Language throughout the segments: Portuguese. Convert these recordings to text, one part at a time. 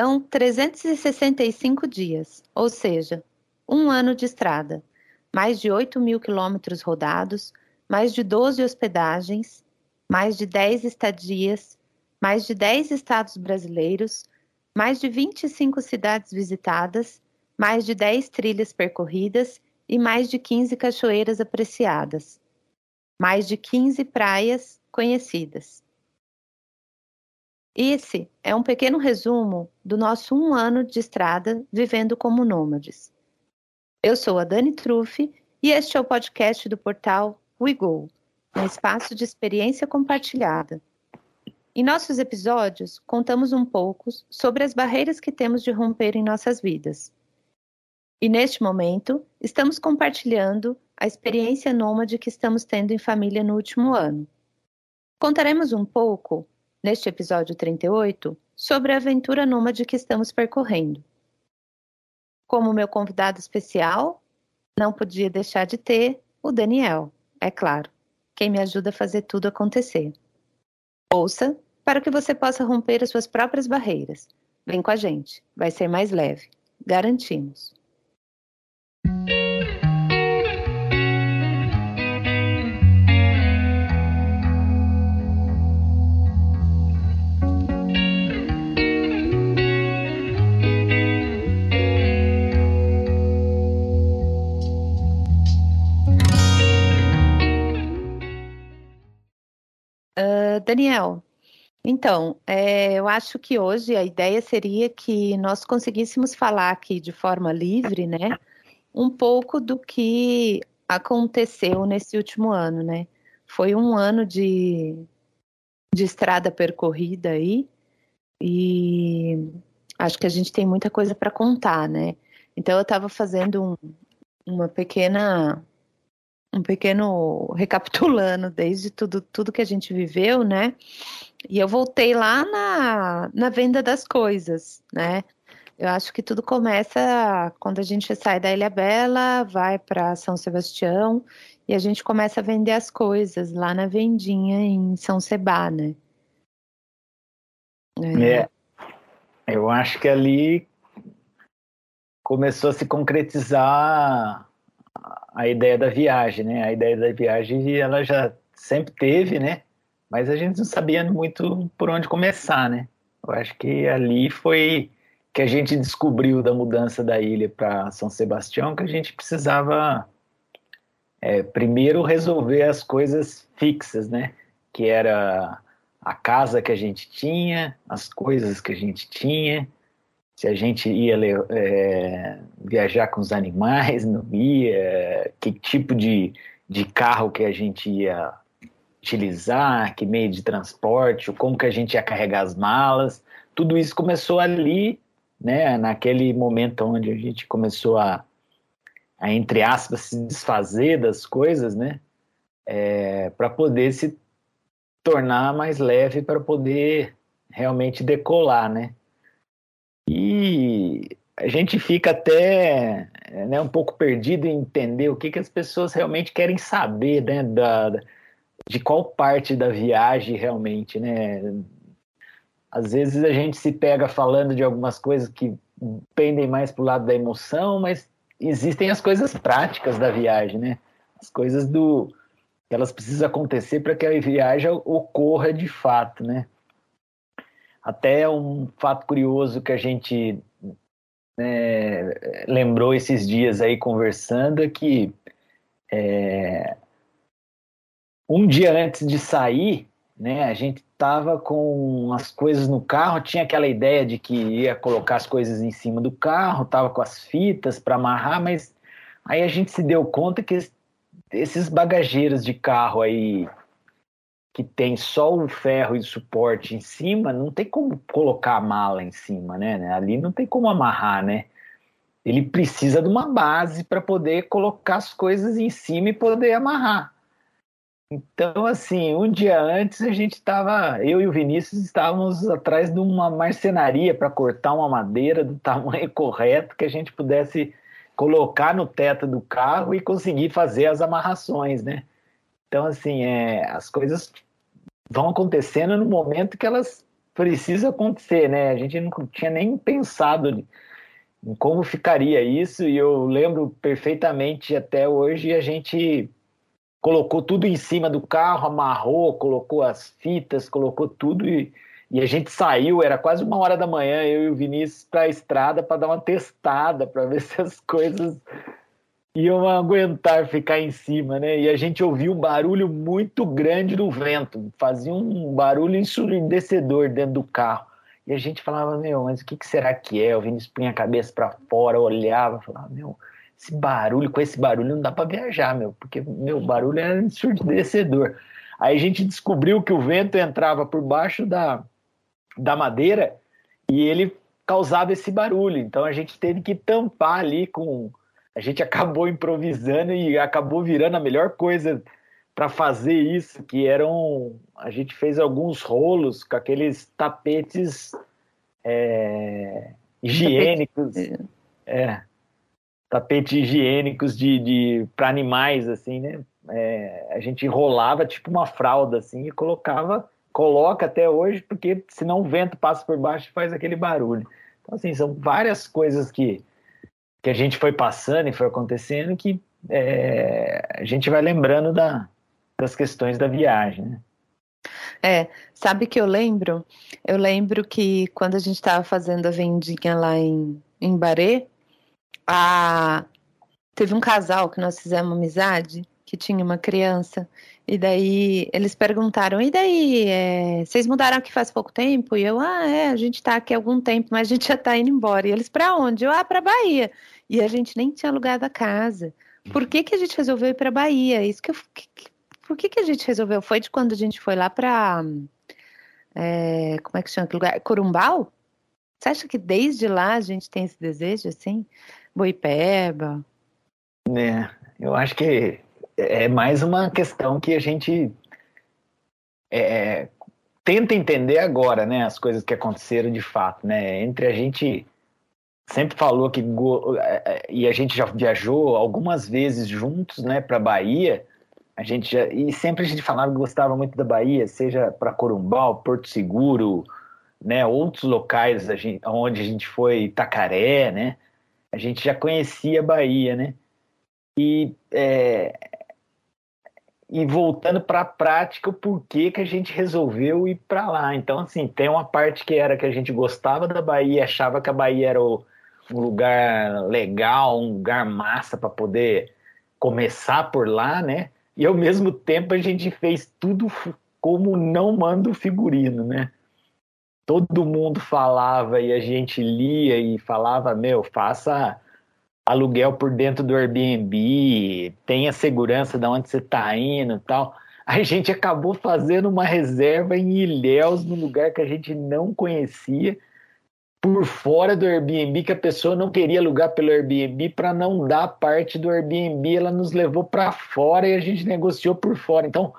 São 365 dias, ou seja, um ano de estrada, mais de 8 mil quilômetros rodados, mais de 12 hospedagens, mais de 10 estadias, mais de 10 estados brasileiros, mais de 25 cidades visitadas, mais de 10 trilhas percorridas e mais de 15 cachoeiras apreciadas, mais de 15 praias conhecidas. Esse é um pequeno resumo do nosso um ano de estrada vivendo como nômades. Eu sou a Dani Truffi e este é o podcast do portal WeGo, um espaço de experiência compartilhada. Em nossos episódios, contamos um pouco sobre as barreiras que temos de romper em nossas vidas. E neste momento, estamos compartilhando a experiência nômade que estamos tendo em família no último ano. Contaremos um pouco neste episódio 38, sobre a aventura nômade que estamos percorrendo. Como meu convidado especial, não podia deixar de ter o Daniel, é claro, quem me ajuda a fazer tudo acontecer. Ouça para que você possa romper as suas próprias barreiras. Vem com a gente, vai ser mais leve, garantimos. Daniel, então, é, eu acho que hoje a ideia seria que nós conseguíssemos falar aqui de forma livre, né, um pouco do que aconteceu nesse último ano, né? Foi um ano de, de estrada percorrida aí e acho que a gente tem muita coisa para contar, né? Então eu estava fazendo um, uma pequena um pequeno recapitulando desde tudo, tudo que a gente viveu, né? E eu voltei lá na, na venda das coisas, né? Eu acho que tudo começa quando a gente sai da Ilha Bela, vai para São Sebastião e a gente começa a vender as coisas lá na vendinha em São Sebá, né? É. é. Eu acho que ali começou a se concretizar a ideia da viagem, né? A ideia da viagem ela já sempre teve, né? Mas a gente não sabia muito por onde começar, né? Eu acho que ali foi que a gente descobriu da mudança da ilha para São Sebastião que a gente precisava é, primeiro resolver as coisas fixas, né? Que era a casa que a gente tinha, as coisas que a gente tinha, se a gente ia é, viajar com os animais, não ia, que tipo de, de carro que a gente ia utilizar, que meio de transporte, como que a gente ia carregar as malas, tudo isso começou ali, né, naquele momento onde a gente começou a, a entre aspas, se desfazer das coisas, né, é, para poder se tornar mais leve, para poder realmente decolar, né. E a gente fica até né, um pouco perdido em entender o que, que as pessoas realmente querem saber né, da, de qual parte da viagem realmente, né? Às vezes a gente se pega falando de algumas coisas que pendem mais para o lado da emoção, mas existem as coisas práticas da viagem, né? As coisas do elas precisam acontecer para que a viagem ocorra de fato, né? Até um fato curioso que a gente né, lembrou esses dias aí conversando é que é, um dia antes de sair, né, a gente estava com as coisas no carro, tinha aquela ideia de que ia colocar as coisas em cima do carro, estava com as fitas para amarrar, mas aí a gente se deu conta que esses bagageiros de carro aí que tem só o ferro e suporte em cima, não tem como colocar a mala em cima, né? Ali não tem como amarrar, né? Ele precisa de uma base para poder colocar as coisas em cima e poder amarrar. Então, assim, um dia antes a gente estava, eu e o Vinícius estávamos atrás de uma marcenaria para cortar uma madeira do tamanho correto que a gente pudesse colocar no teto do carro e conseguir fazer as amarrações, né? Então, assim, é, as coisas vão acontecendo no momento que elas precisa acontecer, né? A gente não tinha nem pensado em como ficaria isso, e eu lembro perfeitamente até hoje a gente colocou tudo em cima do carro, amarrou, colocou as fitas, colocou tudo e, e a gente saiu, era quase uma hora da manhã, eu e o Vinícius para a estrada para dar uma testada, para ver se as coisas iam aguentar ficar em cima, né? E a gente ouviu um barulho muito grande do vento, fazia um barulho ensurdecedor dentro do carro. E a gente falava, meu, mas o que, que será que é? O Vinícius punha a cabeça para fora, olhava, falava, meu, esse barulho, com esse barulho não dá para viajar, meu, porque, meu, barulho é ensurdecedor. Aí a gente descobriu que o vento entrava por baixo da, da madeira e ele causava esse barulho. Então a gente teve que tampar ali com. A gente acabou improvisando e acabou virando a melhor coisa para fazer isso, que eram. A gente fez alguns rolos com aqueles tapetes é, higiênicos. É, tapetes higiênicos de, de para animais, assim, né? É, a gente enrolava tipo uma fralda, assim, e colocava coloca até hoje, porque senão o vento passa por baixo e faz aquele barulho. Então, assim, são várias coisas que, que a gente foi passando e foi acontecendo que é, a gente vai lembrando da, das questões da viagem, né? É, sabe que eu lembro? Eu lembro que quando a gente estava fazendo a vendinha lá em, em Barê, a... teve um casal que nós fizemos amizade, que tinha uma criança, e daí eles perguntaram: e daí? É, vocês mudaram aqui faz pouco tempo? E eu, ah, é, a gente está aqui há algum tempo, mas a gente já está indo embora. E eles, para onde? Eu, ah, para Bahia. E a gente nem tinha alugado a casa. Por que, que a gente resolveu ir para Bahia? Isso que eu. Que, por que, que a gente resolveu? Foi de quando a gente foi lá para. É, como é que chama aquele lugar? Corumbau? Você acha que desde lá a gente tem esse desejo assim? Boipeba? É, eu acho que é mais uma questão que a gente é, tenta entender agora, né? As coisas que aconteceram de fato, né? Entre a gente sempre falou que é, é, e a gente já viajou algumas vezes juntos, né? Para Bahia. A gente já, e sempre a gente falava que gostava muito da Bahia, seja para Corumbau, Porto Seguro, né? Outros locais a gente, onde a gente foi, Itacaré, né? A gente já conhecia a Bahia, né? E é, e voltando para a prática, o porquê que a gente resolveu ir para lá. Então, assim, tem uma parte que era que a gente gostava da Bahia, achava que a Bahia era o, um lugar legal, um lugar massa para poder começar por lá, né? E ao mesmo tempo a gente fez tudo como não manda o figurino, né? Todo mundo falava e a gente lia e falava, meu, faça aluguel por dentro do Airbnb, tenha segurança de onde você está indo e tal. A gente acabou fazendo uma reserva em Ilhéus, num lugar que a gente não conhecia, por fora do Airbnb, que a pessoa não queria alugar pelo Airbnb para não dar parte do Airbnb, ela nos levou para fora e a gente negociou por fora. Então,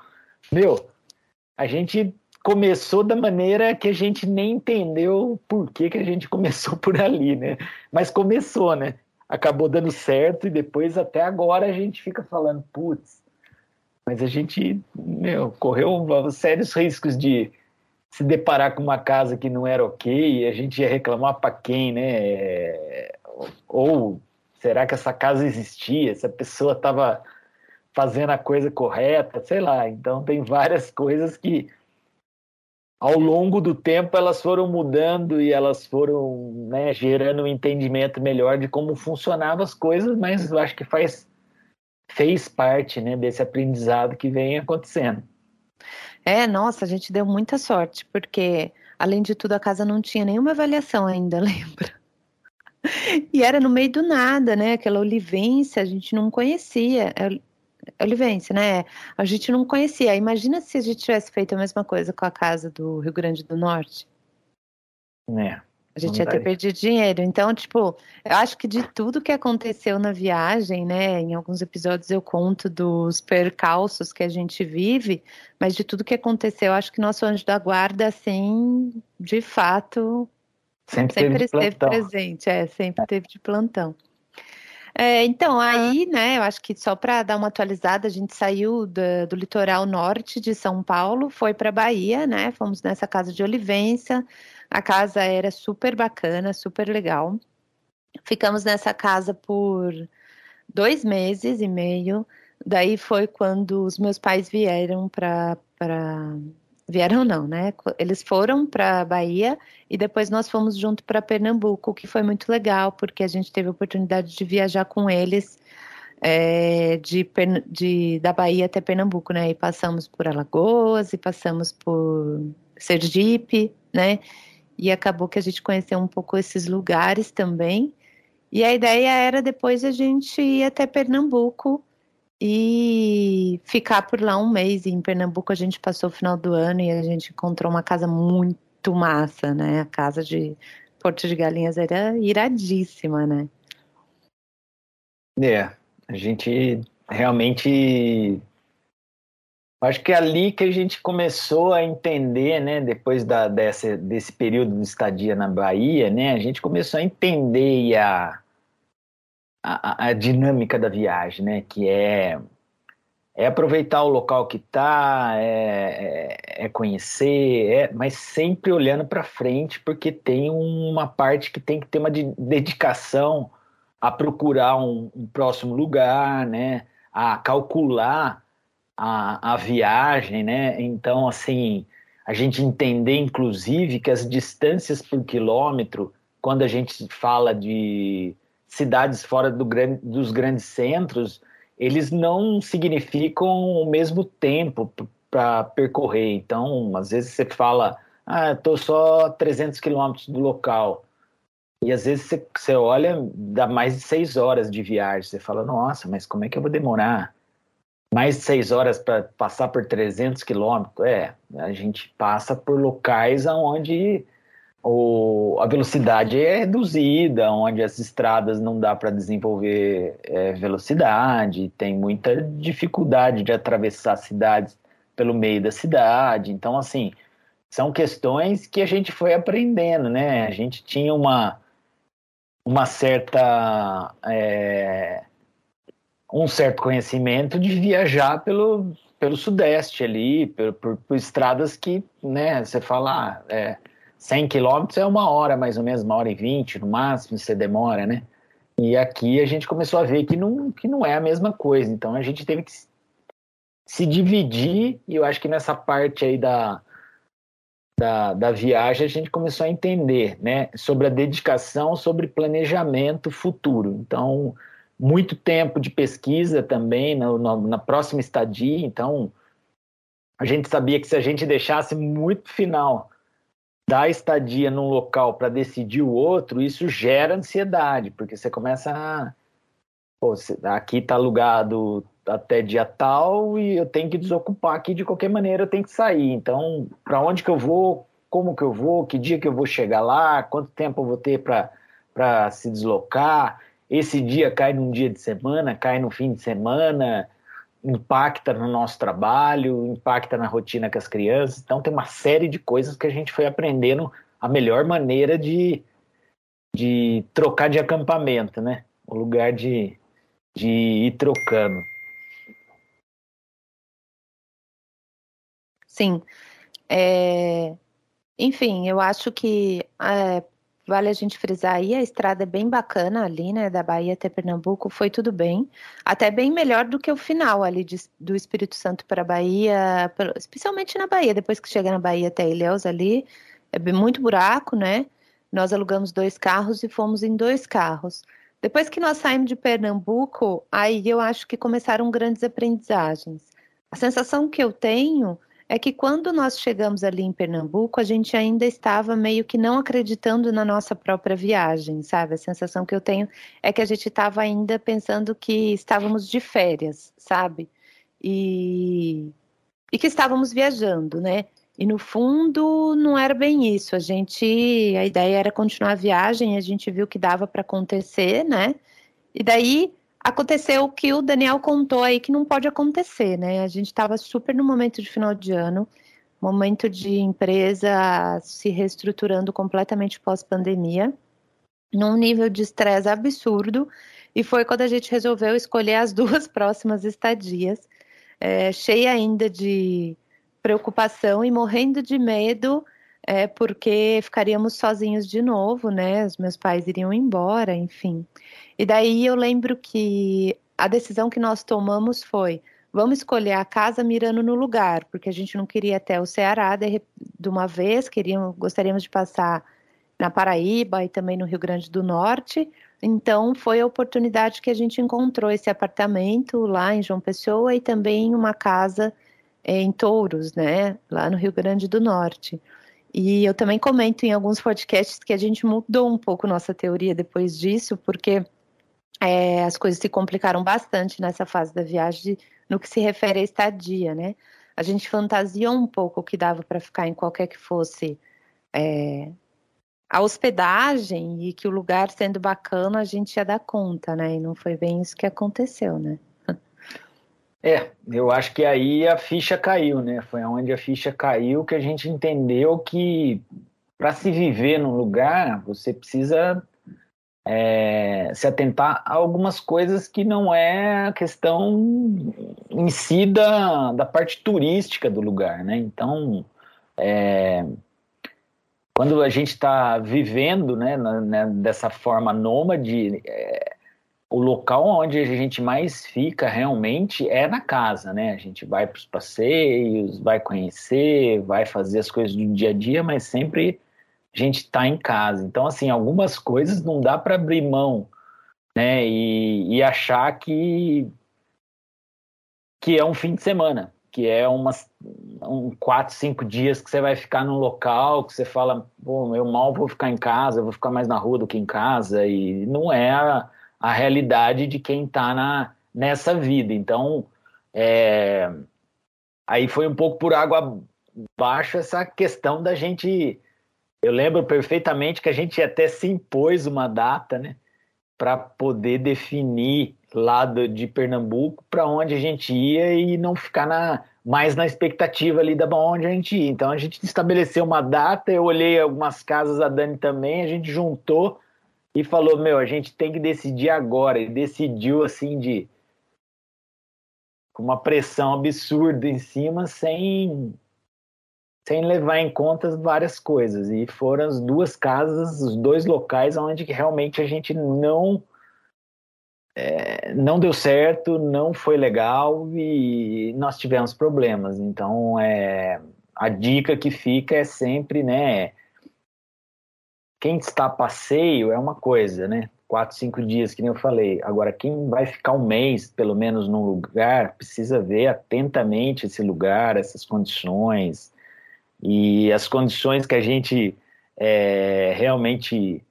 meu, a gente começou da maneira que a gente nem entendeu por que, que a gente começou por ali, né? Mas começou, né? Acabou dando certo e depois até agora a gente fica falando, putz, mas a gente meu, correu sérios riscos de se deparar com uma casa que não era ok e a gente ia reclamar para quem, né? Ou será que essa casa existia? Se a pessoa estava fazendo a coisa correta, sei lá. Então tem várias coisas que ao longo do tempo elas foram mudando e elas foram né, gerando um entendimento melhor de como funcionavam as coisas, mas eu acho que faz fez parte né, desse aprendizado que vem acontecendo. É, nossa, a gente deu muita sorte, porque além de tudo a casa não tinha nenhuma avaliação ainda, lembra? E era no meio do nada, né? Aquela olivência a gente não conhecia. Olivense, né? A gente não conhecia. Imagina se a gente tivesse feito a mesma coisa com a casa do Rio Grande do Norte. É. A gente ia ter perdido dinheiro. Então, tipo, eu acho que de tudo que aconteceu na viagem, né? Em alguns episódios eu conto dos percalços que a gente vive, mas de tudo que aconteceu, eu acho que nosso anjo da guarda, assim, de fato, sempre, sempre esteve presente. É, sempre é. teve de plantão. É, então, aí, né, eu acho que só para dar uma atualizada, a gente saiu do, do litoral norte de São Paulo, foi para Bahia, né? Fomos nessa casa de Olivência. A casa era super bacana, super legal. Ficamos nessa casa por dois meses e meio. Daí foi quando os meus pais vieram para. Vieram não, né? Eles foram para Bahia e depois nós fomos junto para Pernambuco, que foi muito legal, porque a gente teve a oportunidade de viajar com eles é, de, de, da Bahia até Pernambuco, né? E passamos por Alagoas e passamos por Sergipe, né? E acabou que a gente conheceu um pouco esses lugares também. E a ideia era depois a gente ir até Pernambuco e ficar por lá um mês. E em Pernambuco a gente passou o final do ano e a gente encontrou uma casa muito massa, né? A casa de Porto de Galinhas era iradíssima, né? É, a gente realmente Acho que é ali que a gente começou a entender, né, depois da, dessa, desse período de estadia na Bahia, né, a gente começou a entender a, a, a dinâmica da viagem, né, que é, é aproveitar o local que está, é, é, é, conhecer, é, mas sempre olhando para frente, porque tem uma parte que tem que ter uma de, dedicação a procurar um, um próximo lugar, né, a calcular a, a viagem, né? Então, assim, a gente entender, inclusive, que as distâncias por quilômetro, quando a gente fala de cidades fora do grande, dos grandes centros, eles não significam o mesmo tempo para percorrer. Então, às vezes você fala, ah, estou só 300 quilômetros do local. E às vezes você, você olha, dá mais de seis horas de viagem. Você fala, nossa, mas como é que eu vou demorar mais de seis horas para passar por 300 quilômetros. É, a gente passa por locais onde o, a velocidade é reduzida, onde as estradas não dá para desenvolver é, velocidade, tem muita dificuldade de atravessar cidades pelo meio da cidade. Então, assim, são questões que a gente foi aprendendo, né? A gente tinha uma, uma certa. É, um certo conhecimento de viajar pelo, pelo sudeste ali, por, por, por estradas que, né, você fala, ah, é, 100 quilômetros é uma hora mais ou menos, uma hora e vinte no máximo, você demora, né? E aqui a gente começou a ver que não, que não é a mesma coisa, então a gente teve que se dividir, e eu acho que nessa parte aí da, da, da viagem a gente começou a entender, né, sobre a dedicação, sobre planejamento futuro. Então, muito tempo de pesquisa também na, na, na, próxima estadia, então a gente sabia que se a gente deixasse muito final da estadia num local para decidir o outro, isso gera ansiedade, porque você começa a. Pô, aqui está alugado até dia tal e eu tenho que desocupar aqui de qualquer maneira, eu tenho que sair. Então, para onde que eu vou? Como que eu vou? Que dia que eu vou chegar lá? Quanto tempo eu vou ter para se deslocar? esse dia cai num dia de semana, cai no fim de semana, impacta no nosso trabalho, impacta na rotina com as crianças. Então tem uma série de coisas que a gente foi aprendendo a melhor maneira de, de trocar de acampamento, né? O lugar de, de ir trocando. Sim. É... Enfim, eu acho que é, Vale a gente frisar aí, a estrada é bem bacana ali, né, da Bahia até Pernambuco, foi tudo bem, até bem melhor do que o final ali de, do Espírito Santo para a Bahia, especialmente na Bahia, depois que chega na Bahia até Ilhéus ali, é muito buraco, né, nós alugamos dois carros e fomos em dois carros. Depois que nós saímos de Pernambuco, aí eu acho que começaram grandes aprendizagens. A sensação que eu tenho é que quando nós chegamos ali em Pernambuco, a gente ainda estava meio que não acreditando na nossa própria viagem, sabe? A sensação que eu tenho é que a gente estava ainda pensando que estávamos de férias, sabe? E, e que estávamos viajando, né? E no fundo não era bem isso. A gente, a ideia era continuar a viagem, a gente viu que dava para acontecer, né? E daí aconteceu o que o Daniel contou aí que não pode acontecer, né? A gente estava super no momento de final de ano, momento de empresa se reestruturando completamente pós-pandemia, num nível de estresse absurdo. E foi quando a gente resolveu escolher as duas próximas estadias, é, cheia ainda de preocupação e morrendo de medo, é, porque ficaríamos sozinhos de novo, né? Os meus pais iriam embora, enfim. E daí eu lembro que a decisão que nós tomamos foi: vamos escolher a casa mirando no lugar, porque a gente não queria até o Ceará de, de uma vez, queríamos, gostaríamos de passar na Paraíba e também no Rio Grande do Norte. Então, foi a oportunidade que a gente encontrou esse apartamento lá em João Pessoa e também uma casa é, em Touros, né, lá no Rio Grande do Norte. E eu também comento em alguns podcasts que a gente mudou um pouco nossa teoria depois disso, porque é, as coisas se complicaram bastante nessa fase da viagem no que se refere à estadia, né? A gente fantasiou um pouco o que dava para ficar em qualquer que fosse é, a hospedagem e que o lugar sendo bacana a gente ia dar conta, né? E não foi bem isso que aconteceu, né? É, eu acho que aí a ficha caiu, né? Foi onde a ficha caiu que a gente entendeu que para se viver num lugar você precisa é, se atentar a algumas coisas que não é a questão em si da, da parte turística do lugar, né? Então, é, quando a gente está vivendo né, né, dessa forma nômade, é, o local onde a gente mais fica realmente é na casa, né? A gente vai para os passeios, vai conhecer, vai fazer as coisas do dia a dia, mas sempre a gente está em casa. Então, assim, algumas coisas não dá para abrir mão, né? E, e achar que que é um fim de semana que é umas um quatro, cinco dias que você vai ficar num local que você fala, pô, eu mal vou ficar em casa, eu vou ficar mais na rua do que em casa, e não é a, a realidade de quem está nessa vida. Então, é, aí foi um pouco por água abaixo essa questão da gente. Eu lembro perfeitamente que a gente até se impôs uma data, né, para poder definir lá de Pernambuco para onde a gente ia e não ficar na, mais na expectativa ali da onde a gente ia. Então a gente estabeleceu uma data, eu olhei algumas casas, a Dani também, a gente juntou e falou: Meu, a gente tem que decidir agora. E decidiu assim de. com uma pressão absurda em cima, sem. sem levar em conta várias coisas. E foram as duas casas, os dois locais onde realmente a gente não é, não deu certo, não foi legal e nós tivemos problemas. Então, é, a dica que fica é sempre, né? Quem está a passeio é uma coisa, né? Quatro, cinco dias, que nem eu falei. Agora, quem vai ficar um mês, pelo menos, num lugar, precisa ver atentamente esse lugar, essas condições. E as condições que a gente é, realmente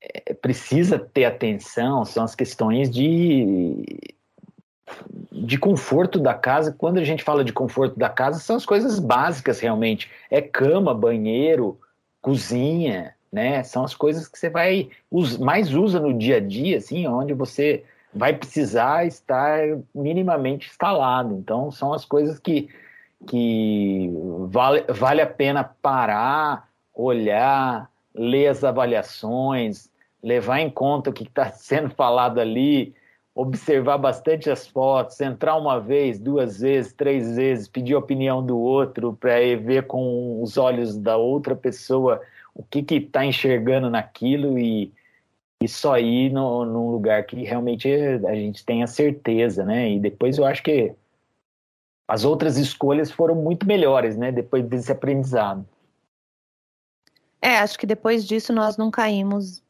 é, precisa ter atenção são as questões de, de conforto da casa. Quando a gente fala de conforto da casa, são as coisas básicas realmente. É cama, banheiro, cozinha, né? São as coisas que você vai mais usa no dia a dia, assim, onde você vai precisar estar minimamente instalado. Então, são as coisas que, que vale, vale a pena parar, olhar, ler as avaliações, levar em conta o que está sendo falado ali, observar bastante as fotos, entrar uma vez, duas vezes, três vezes, pedir a opinião do outro para ver com os olhos da outra pessoa o que está enxergando naquilo e, e só ir no, num lugar que realmente a gente tenha certeza, né? E depois eu acho que as outras escolhas foram muito melhores, né? Depois desse aprendizado. É, acho que depois disso nós não caímos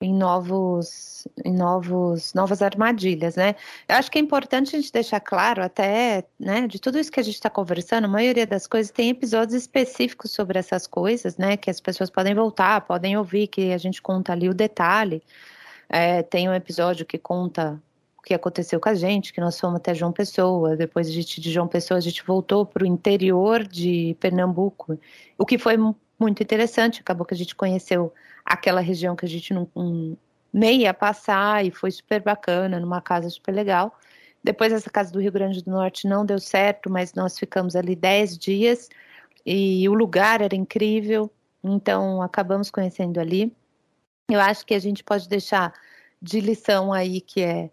em novos, em novos, novas armadilhas, né? Eu acho que é importante a gente deixar claro, até, né, de tudo isso que a gente está conversando, a maioria das coisas tem episódios específicos sobre essas coisas, né? Que as pessoas podem voltar, podem ouvir, que a gente conta ali o detalhe. É, tem um episódio que conta o que aconteceu com a gente, que nós fomos até João Pessoa, depois a gente, de João Pessoa a gente voltou para o interior de Pernambuco, o que foi muito interessante, acabou que a gente conheceu aquela região que a gente não, um, nem ia passar e foi super bacana, numa casa super legal. Depois essa casa do Rio Grande do Norte não deu certo, mas nós ficamos ali 10 dias e o lugar era incrível, então acabamos conhecendo ali. Eu acho que a gente pode deixar de lição aí que é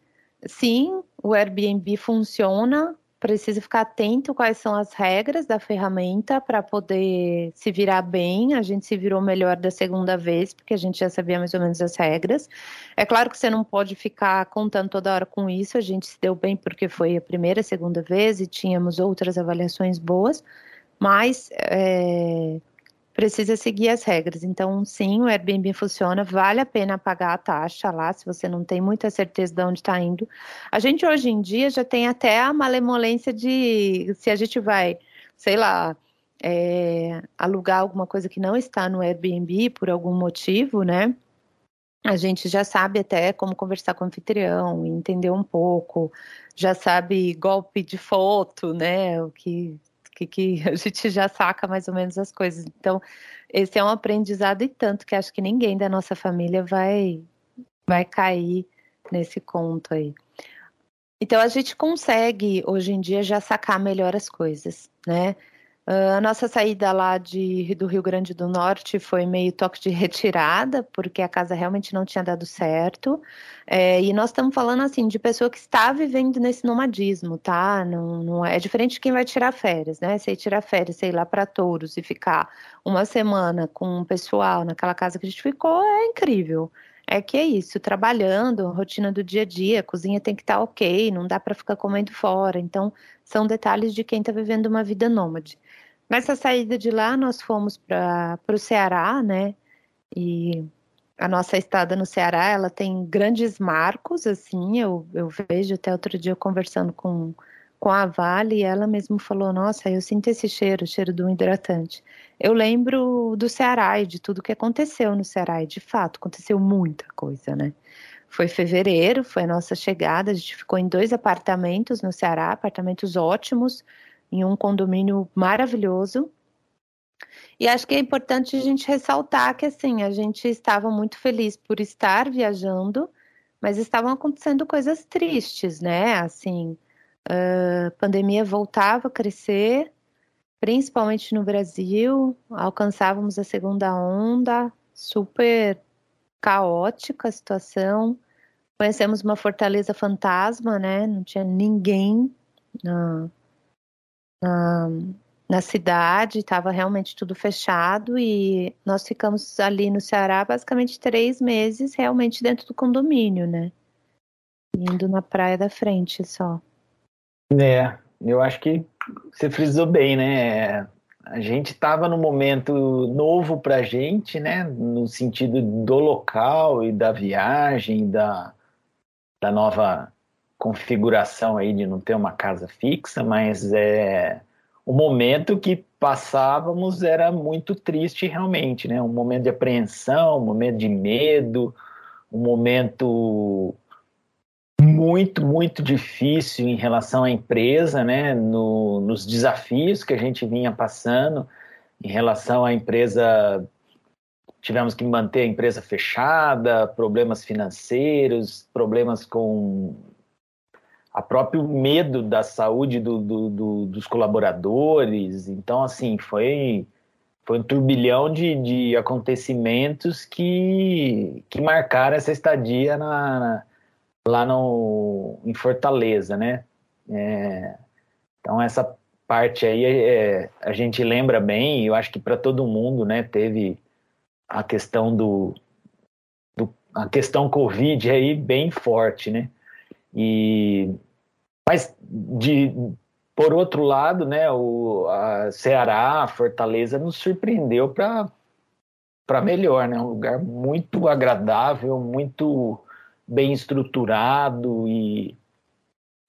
sim, o Airbnb funciona, precisa ficar atento quais são as regras da ferramenta para poder se virar bem. A gente se virou melhor da segunda vez, porque a gente já sabia mais ou menos as regras. É claro que você não pode ficar contando toda hora com isso, a gente se deu bem porque foi a primeira, segunda vez e tínhamos outras avaliações boas, mas é, precisa seguir as regras. Então, sim, o Airbnb funciona, vale a pena pagar a taxa lá, se você não tem muita certeza de onde está indo. A gente hoje em dia já tem até a malemolência de se a gente vai, sei lá, é, alugar alguma coisa que não está no Airbnb por algum motivo, né? A gente já sabe até como conversar com o anfitrião, entender um pouco, já sabe golpe de foto, né? O que que, que a gente já saca mais ou menos as coisas. Então, esse é um aprendizado e tanto que acho que ninguém da nossa família vai, vai cair nesse conto aí. Então, a gente consegue, hoje em dia, já sacar melhor as coisas, né? Uh, a nossa saída lá de, do Rio Grande do Norte foi meio toque de retirada, porque a casa realmente não tinha dado certo. É, e nós estamos falando assim de pessoa que está vivendo nesse nomadismo, tá? Não, não é, é diferente de quem vai tirar férias, né? Se tirar férias, sei lá, para touros e ficar uma semana com o pessoal naquela casa que a gente ficou, é incrível. É que é isso, trabalhando, rotina do dia a dia, a cozinha tem que estar tá ok, não dá para ficar comendo fora. Então, são detalhes de quem está vivendo uma vida nômade. Nessa saída de lá, nós fomos para o Ceará, né? E a nossa estada no Ceará, ela tem grandes marcos, assim, eu, eu vejo até outro dia conversando com, com a Vale, e ela mesmo falou, nossa, eu sinto esse cheiro, o cheiro do hidratante. Eu lembro do Ceará e de tudo que aconteceu no Ceará, e de fato, aconteceu muita coisa, né? Foi fevereiro, foi a nossa chegada, a gente ficou em dois apartamentos no Ceará, apartamentos ótimos, em um condomínio maravilhoso. E acho que é importante a gente ressaltar que assim, a gente estava muito feliz por estar viajando, mas estavam acontecendo coisas tristes, né? Assim, a pandemia voltava a crescer, principalmente no Brasil, alcançávamos a segunda onda, super caótica a situação. Conhecemos uma fortaleza fantasma, né? Não tinha ninguém na, na, na cidade, estava realmente tudo fechado e nós ficamos ali no Ceará basicamente três meses realmente dentro do condomínio, né? Indo na praia da frente só. É, eu acho que você frisou bem, né? A gente estava num momento novo para a gente, né? No sentido do local e da viagem, da, da nova configuração aí de não ter uma casa fixa, mas é o momento que passávamos era muito triste realmente, né? Um momento de apreensão, um momento de medo, um momento muito, muito difícil em relação à empresa, né? No, nos desafios que a gente vinha passando em relação à empresa tivemos que manter a empresa fechada, problemas financeiros, problemas com a próprio medo da saúde do, do, do, dos colaboradores. Então, assim, foi, foi um turbilhão de, de acontecimentos que, que marcaram essa estadia na, lá no, em Fortaleza, né? É, então, essa parte aí é, a gente lembra bem, e eu acho que para todo mundo, né, teve a questão do, do, a questão Covid aí bem forte, né? E mas, de, por outro lado, né, o a Ceará, a Fortaleza, nos surpreendeu para melhor, né? Um lugar muito agradável, muito bem estruturado e,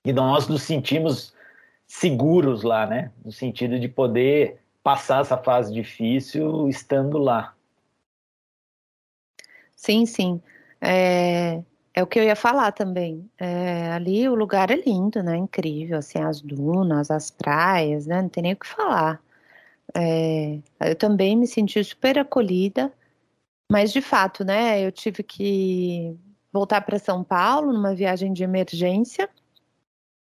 e nós nos sentimos seguros lá, né? No sentido de poder passar essa fase difícil estando lá. Sim, sim. É, é o que eu ia falar também. É, ali o lugar é lindo, né? Incrível, assim, as dunas, as praias, né? Não tem nem o que falar. É, eu também me senti super acolhida, mas de fato, né? Eu tive que voltar para São Paulo numa viagem de emergência,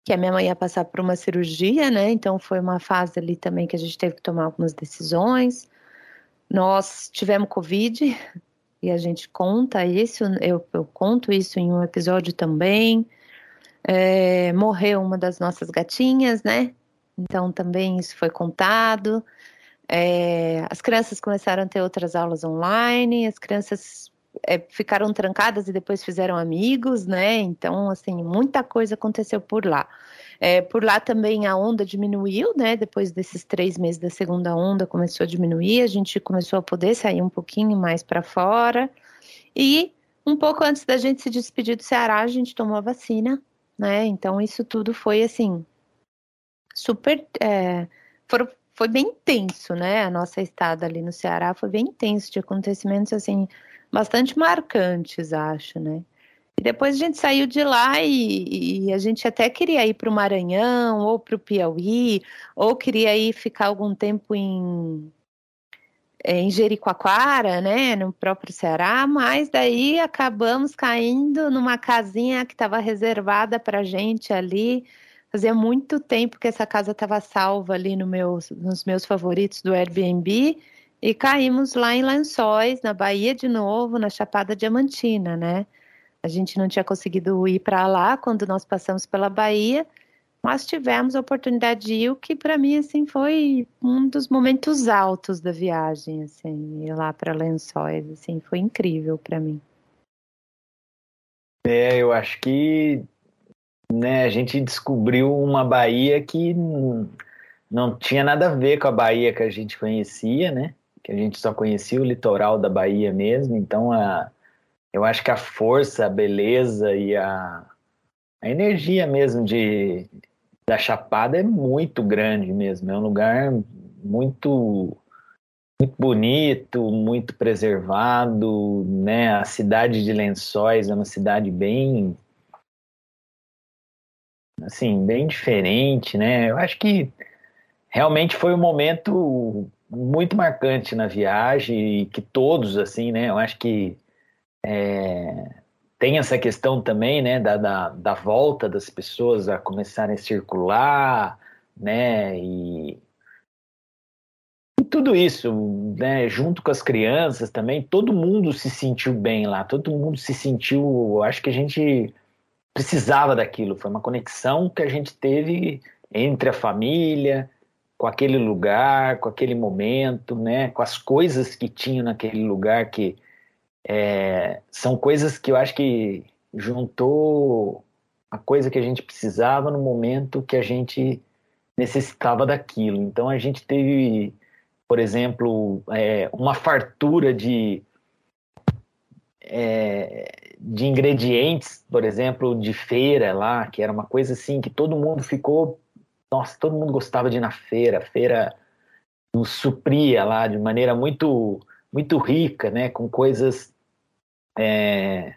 que a minha mãe ia passar por uma cirurgia, né? Então foi uma fase ali também que a gente teve que tomar algumas decisões. Nós tivemos Covid, e a gente conta isso, eu, eu conto isso em um episódio também. É, morreu uma das nossas gatinhas, né? Então também isso foi contado. É, as crianças começaram a ter outras aulas online, as crianças é, ficaram trancadas e depois fizeram amigos, né? Então, assim, muita coisa aconteceu por lá. É, por lá também a onda diminuiu, né? Depois desses três meses da segunda onda começou a diminuir, a gente começou a poder sair um pouquinho mais para fora. E um pouco antes da gente se despedir do Ceará, a gente tomou a vacina, né? Então isso tudo foi assim super, é, foram, foi bem intenso, né? A nossa estada ali no Ceará foi bem intenso de acontecimentos assim bastante marcantes, acho, né? E depois a gente saiu de lá e, e a gente até queria ir para o Maranhão ou para o Piauí, ou queria ir ficar algum tempo em, é, em Jericoacoara, né, no próprio Ceará, mas daí acabamos caindo numa casinha que estava reservada para gente ali. Fazia muito tempo que essa casa estava salva ali no nos meus favoritos do Airbnb e caímos lá em Lençóis, na Bahia de novo, na Chapada Diamantina, né? A gente não tinha conseguido ir para lá quando nós passamos pela Bahia, mas tivemos a oportunidade de ir, o que para mim assim foi um dos momentos altos da viagem, assim, ir lá para Lençóis, assim, foi incrível para mim. É, eu acho que né, a gente descobriu uma Bahia que não tinha nada a ver com a Bahia que a gente conhecia, né? Que a gente só conhecia o litoral da Bahia mesmo, então a eu acho que a força, a beleza e a, a energia mesmo de, da Chapada é muito grande mesmo. É um lugar muito muito bonito, muito preservado, né? A cidade de Lençóis é uma cidade bem assim, bem diferente, né? Eu acho que realmente foi um momento muito marcante na viagem que todos assim, né? Eu acho que é, tem essa questão também, né, da, da, da, volta das pessoas a começarem a circular, né, e, e tudo isso, né, junto com as crianças também, todo mundo se sentiu bem lá, todo mundo se sentiu, acho que a gente precisava daquilo, foi uma conexão que a gente teve entre a família, com aquele lugar, com aquele momento, né, com as coisas que tinham naquele lugar que é, são coisas que eu acho que juntou a coisa que a gente precisava no momento que a gente necessitava daquilo. Então a gente teve, por exemplo, é, uma fartura de é, de ingredientes, por exemplo, de feira lá, que era uma coisa assim que todo mundo ficou, nossa, todo mundo gostava de ir na feira, a feira nos supria lá de maneira muito muito rica, né, com coisas é,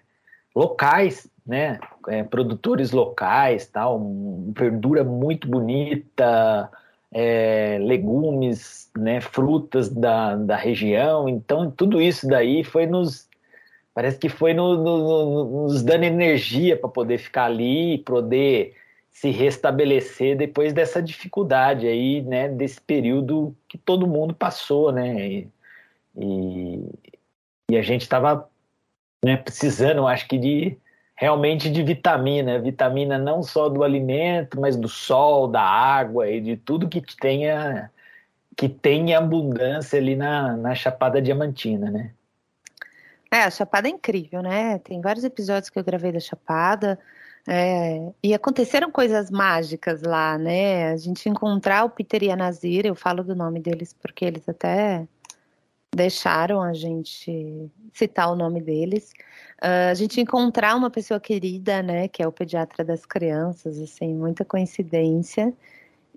locais, né? É, produtores locais, tal, verdura muito bonita, é, legumes, né? Frutas da, da região. Então, tudo isso daí foi nos parece que foi no, no, no, nos dando energia para poder ficar ali, poder se restabelecer depois dessa dificuldade aí, né? Desse período que todo mundo passou, né? E, e, e a gente estava né, precisando, acho que, de realmente de vitamina, vitamina não só do alimento, mas do sol, da água e de tudo que tenha que tenha abundância ali na, na Chapada Diamantina, né? É, a Chapada é incrível, né? Tem vários episódios que eu gravei da Chapada. É, e aconteceram coisas mágicas lá, né? A gente encontrar o Peter e a Nazir, eu falo do nome deles porque eles até deixaram a gente citar o nome deles. Uh, a gente encontrar uma pessoa querida, né, que é o pediatra das crianças, assim, muita coincidência.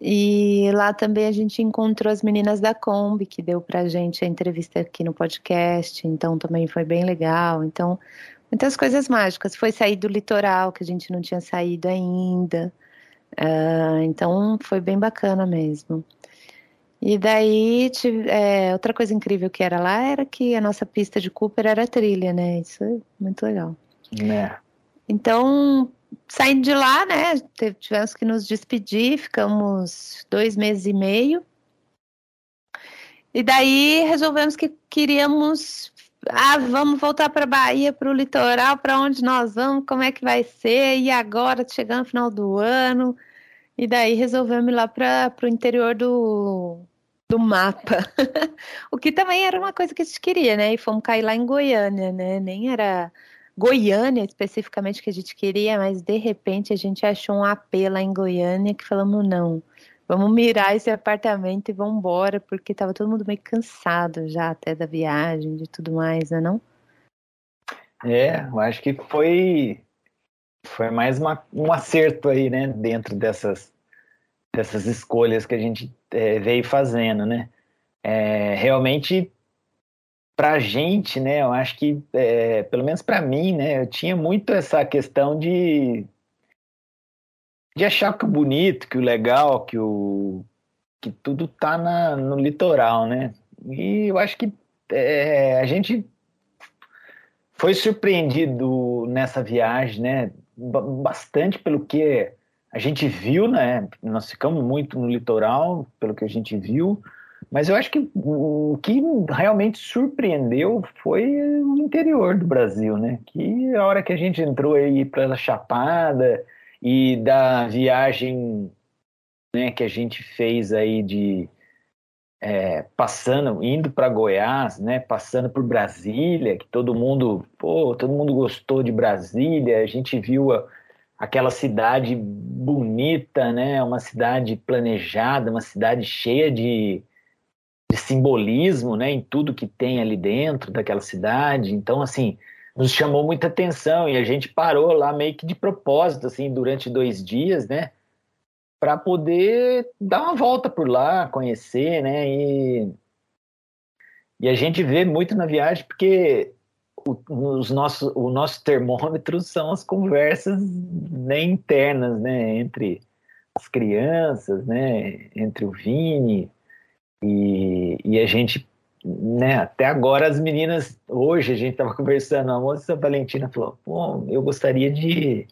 E lá também a gente encontrou as meninas da Kombi, que deu pra gente a entrevista aqui no podcast, então também foi bem legal. Então, muitas coisas mágicas. Foi sair do litoral, que a gente não tinha saído ainda. Uh, então, foi bem bacana mesmo. E daí, é, outra coisa incrível que era lá era que a nossa pista de Cooper era trilha, né? Isso é muito legal. É. Então, saindo de lá, né? Tivemos que nos despedir, ficamos dois meses e meio. E daí resolvemos que queríamos ah, vamos voltar para Bahia, para o litoral, para onde nós vamos, como é que vai ser? E agora, chegando no final do ano, e daí resolvemos ir lá para o interior do, do mapa. o que também era uma coisa que a gente queria, né? E fomos cair lá em Goiânia, né? Nem era Goiânia especificamente que a gente queria, mas de repente a gente achou um AP lá em Goiânia que falamos, não, vamos mirar esse apartamento e vamos embora, porque tava todo mundo meio cansado já até da viagem, de tudo mais, né não? É, eu acho que foi foi mais uma, um acerto aí, né, dentro dessas dessas escolhas que a gente é, veio fazendo, né? É, realmente para a gente, né, eu acho que, é, pelo menos para mim, né, eu tinha muito essa questão de de achar que o bonito, que o legal, que o que tudo tá na, no litoral, né? E eu acho que é, a gente foi surpreendido nessa viagem, né? Bastante pelo que a gente viu, né? Nós ficamos muito no litoral, pelo que a gente viu, mas eu acho que o que realmente surpreendeu foi o interior do Brasil, né? Que a hora que a gente entrou aí pela Chapada, e da viagem né, que a gente fez aí de é, passando, indo para Goiás, né, passando por Brasília, que todo mundo, pô, todo mundo gostou de Brasília, a gente viu a, aquela cidade bonita, né, uma cidade planejada, uma cidade cheia de, de simbolismo, né, em tudo que tem ali dentro daquela cidade. Então, assim, nos chamou muita atenção e a gente parou lá meio que de propósito, assim, durante dois dias, né? Para poder dar uma volta por lá, conhecer, né? E, e a gente vê muito na viagem porque o, os nossos, o nosso termômetro são as conversas né, internas, né? Entre as crianças, né? Entre o Vini e, e a gente né, até agora as meninas, hoje a gente estava conversando, a moça Valentina falou, pô, eu gostaria de,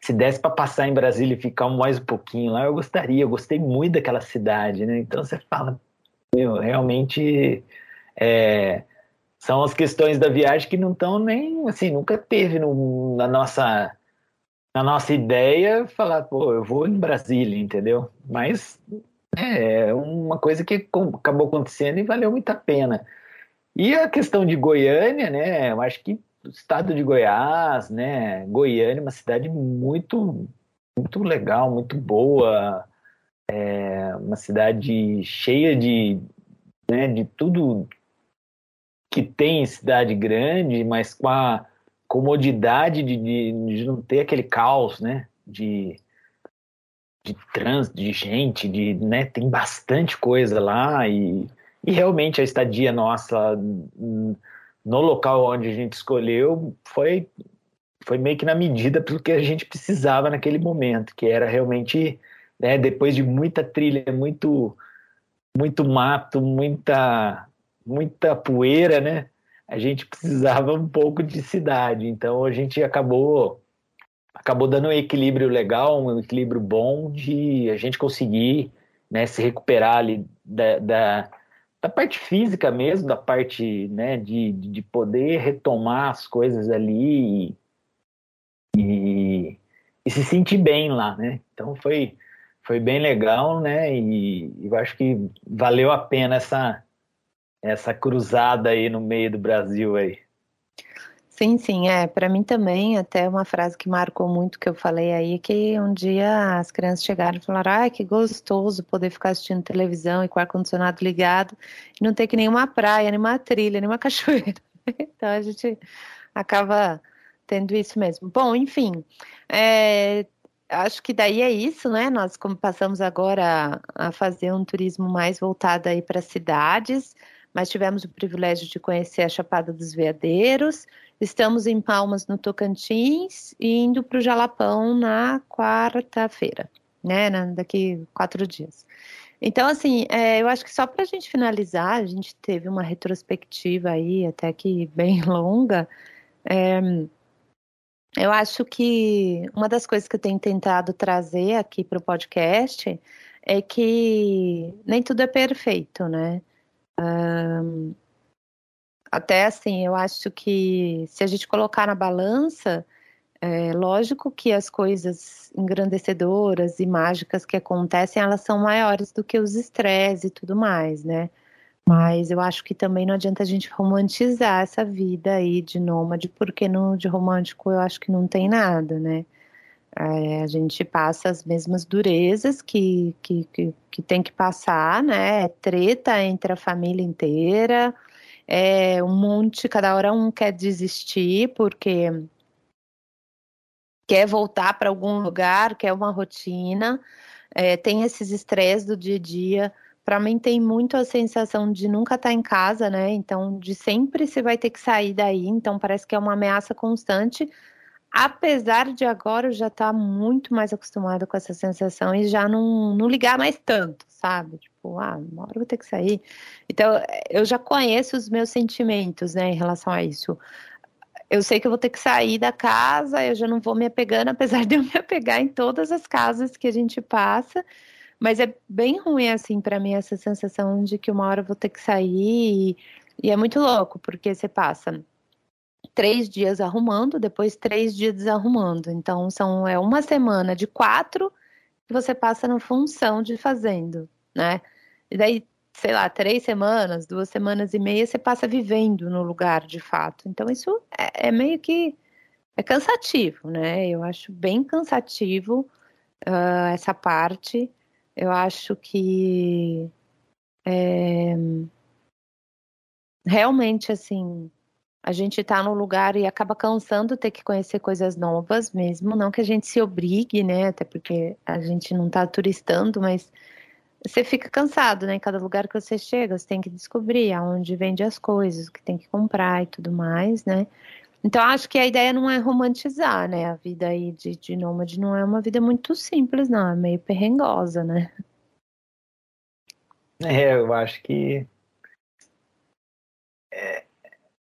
se desse para passar em Brasília e ficar mais um pouquinho lá, eu gostaria, eu gostei muito daquela cidade, né, então você fala, meu, realmente é, são as questões da viagem que não estão nem, assim, nunca teve no, na nossa na nossa ideia falar, pô, eu vou em Brasília, entendeu? Mas é, é uma coisa que acabou acontecendo e valeu muito a pena. E a questão de Goiânia, né? Eu acho que o estado de Goiás, né? Goiânia, é uma cidade muito, muito legal, muito boa, é uma cidade cheia de, né, de tudo que tem em cidade grande, mas com a comodidade de, de, de não ter aquele caos, né? De de trânsito, de gente, de, né, tem bastante coisa lá e, e realmente a estadia nossa no local onde a gente escolheu foi foi meio que na medida pelo que a gente precisava naquele momento, que era realmente, né, depois de muita trilha, muito muito mato, muita muita poeira, né? A gente precisava um pouco de cidade, então a gente acabou acabou dando um equilíbrio legal, um equilíbrio bom de a gente conseguir né, se recuperar ali da, da, da, parte física mesmo, da parte né, de, de poder retomar as coisas ali e, e, e se sentir bem lá, né? Então foi, foi bem legal, né? E, eu acho que valeu a pena essa, essa cruzada aí no meio do Brasil aí. Sim, sim, é. Para mim também, até uma frase que marcou muito que eu falei aí, que um dia as crianças chegaram e falaram: ai, que gostoso poder ficar assistindo televisão e com o ar-condicionado ligado e não ter que nenhuma praia, nenhuma trilha, nenhuma cachoeira. então a gente acaba tendo isso mesmo. Bom, enfim, é, acho que daí é isso, né? Nós como passamos agora a fazer um turismo mais voltado aí para cidades, mas tivemos o privilégio de conhecer a Chapada dos Veadeiros Estamos em Palmas, no Tocantins, e indo para o Jalapão na quarta-feira, né? daqui quatro dias. Então, assim, é, eu acho que só para a gente finalizar, a gente teve uma retrospectiva aí, até que bem longa. É, eu acho que uma das coisas que eu tenho tentado trazer aqui para o podcast é que nem tudo é perfeito, né? Um, até assim, eu acho que se a gente colocar na balança, é lógico que as coisas engrandecedoras e mágicas que acontecem, elas são maiores do que os estresses e tudo mais, né? Mas eu acho que também não adianta a gente romantizar essa vida aí de nômade, porque no, de romântico eu acho que não tem nada, né? É, a gente passa as mesmas durezas que, que, que, que, tem que passar, né? É treta entre a família inteira, é um monte, cada hora um quer desistir porque quer voltar para algum lugar, quer uma rotina, é, tem esses estresses do dia a dia. Para mim tem muito a sensação de nunca estar tá em casa, né? Então, de sempre você vai ter que sair daí. Então, parece que é uma ameaça constante. Apesar de agora eu já estar tá muito mais acostumada com essa sensação e já não, não ligar mais tanto, sabe? Tipo, ah, uma hora eu vou ter que sair. Então, eu já conheço os meus sentimentos, né, em relação a isso eu sei que eu vou ter que sair da casa, eu já não vou me apegando, apesar de eu me apegar em todas as casas que a gente passa. Mas é bem ruim, assim, para mim, essa sensação de que uma hora eu vou ter que sair. E, e é muito louco, porque você passa três dias arrumando, depois três dias desarrumando. Então, são, é uma semana de quatro que você passa na função de fazendo, né? E daí sei lá, três semanas, duas semanas e meia, você passa vivendo no lugar de fato. Então, isso é, é meio que é cansativo, né? Eu acho bem cansativo uh, essa parte. Eu acho que é, realmente assim a gente está no lugar e acaba cansando ter que conhecer coisas novas mesmo, não que a gente se obrigue, né? Até porque a gente não está turistando, mas você fica cansado, né? Em cada lugar que você chega, você tem que descobrir aonde vende as coisas, o que tem que comprar e tudo mais, né? Então, acho que a ideia não é romantizar, né? A vida aí de, de nômade não é uma vida muito simples, não. É meio perrengosa, né? É, eu acho que é,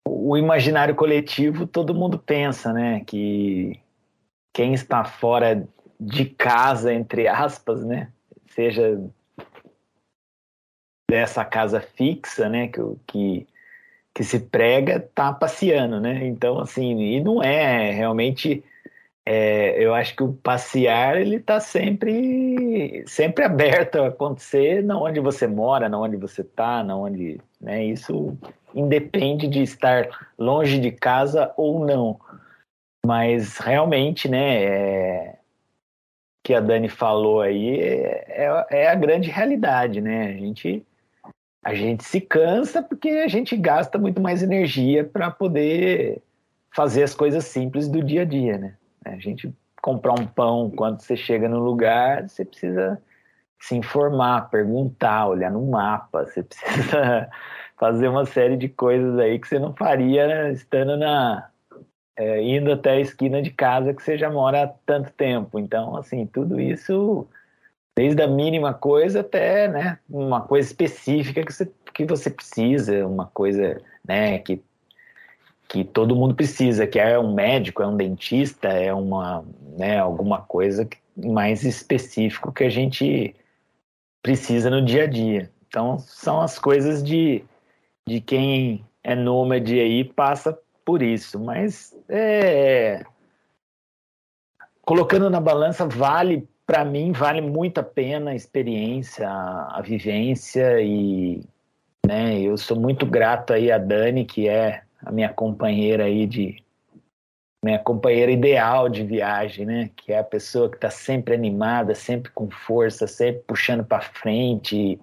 o imaginário coletivo, todo mundo pensa, né? Que quem está fora de casa, entre aspas, né? Seja dessa casa fixa, né, que, que, que se prega, tá passeando, né? Então, assim, e não é realmente. É, eu acho que o passear ele está sempre sempre aberto a acontecer na onde você mora, na onde você está, na onde, né? Isso independe de estar longe de casa ou não. Mas realmente, né? É, que a Dani falou aí é, é, é a grande realidade, né? A gente a gente se cansa porque a gente gasta muito mais energia para poder fazer as coisas simples do dia a dia, né? A gente comprar um pão quando você chega no lugar, você precisa se informar, perguntar, olhar no mapa, você precisa fazer uma série de coisas aí que você não faria estando na é, indo até a esquina de casa que você já mora há tanto tempo. Então, assim, tudo isso desde a mínima coisa até né, uma coisa específica que você, que você precisa, uma coisa né, que, que todo mundo precisa, que é um médico, é um dentista, é uma, né, alguma coisa mais específico que a gente precisa no dia a dia. Então, são as coisas de, de quem é nômade aí passa por isso, mas é, colocando na balança vale para mim vale muito a pena a experiência, a, a vivência e né, eu sou muito grato aí a Dani, que é a minha companheira aí de minha companheira ideal de viagem, né? Que é a pessoa que está sempre animada, sempre com força, sempre puxando para frente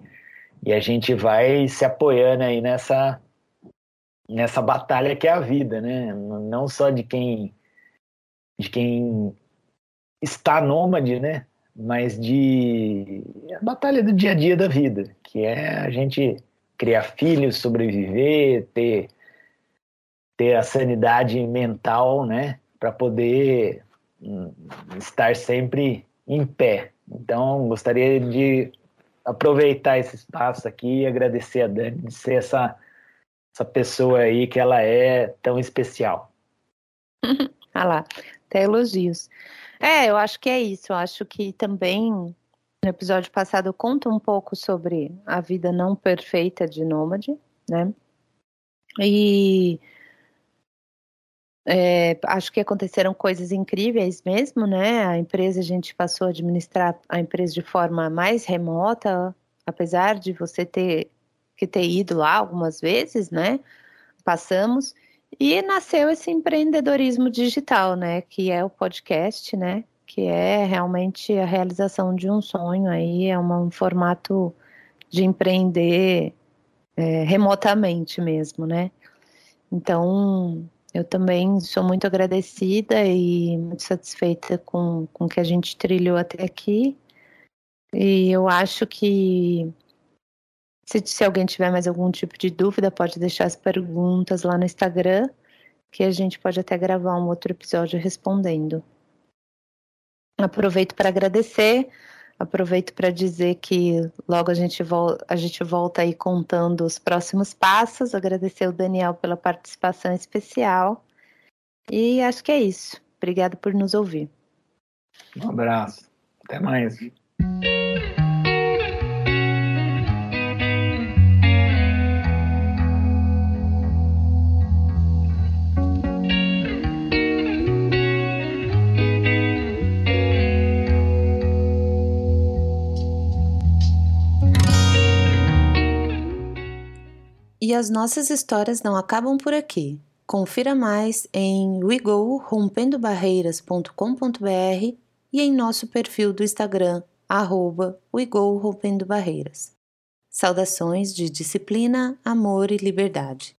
e a gente vai se apoiando aí nessa nessa batalha que é a vida, né? Não só de quem de quem está nômade, né? mas de a batalha do dia a dia da vida, que é a gente criar filhos, sobreviver, ter ter a sanidade mental, né, para poder hum, estar sempre em pé. Então, gostaria de aproveitar esse espaço aqui e agradecer a Dani de ser essa essa pessoa aí que ela é tão especial. ah lá, até elogios. É, eu acho que é isso. Eu acho que também no episódio passado eu conto um pouco sobre a vida não perfeita de nômade, né? E é, acho que aconteceram coisas incríveis mesmo, né? A empresa, a gente passou a administrar a empresa de forma mais remota, apesar de você ter que ter ido lá algumas vezes, né? Passamos. E nasceu esse empreendedorismo digital, né? Que é o podcast, né? Que é realmente a realização de um sonho aí, é um formato de empreender é, remotamente mesmo, né? Então, eu também sou muito agradecida e muito satisfeita com, com o que a gente trilhou até aqui. E eu acho que se, se alguém tiver mais algum tipo de dúvida, pode deixar as perguntas lá no Instagram, que a gente pode até gravar um outro episódio respondendo. Aproveito para agradecer, aproveito para dizer que logo a gente, a gente volta aí contando os próximos passos, agradecer o Daniel pela participação especial. E acho que é isso. Obrigada por nos ouvir. Um abraço. Até mais. E as nossas histórias não acabam por aqui. Confira mais em wegorompendobarreiras.com.br e em nosso perfil do Instagram, arroba Barreiras. Saudações de disciplina, amor e liberdade.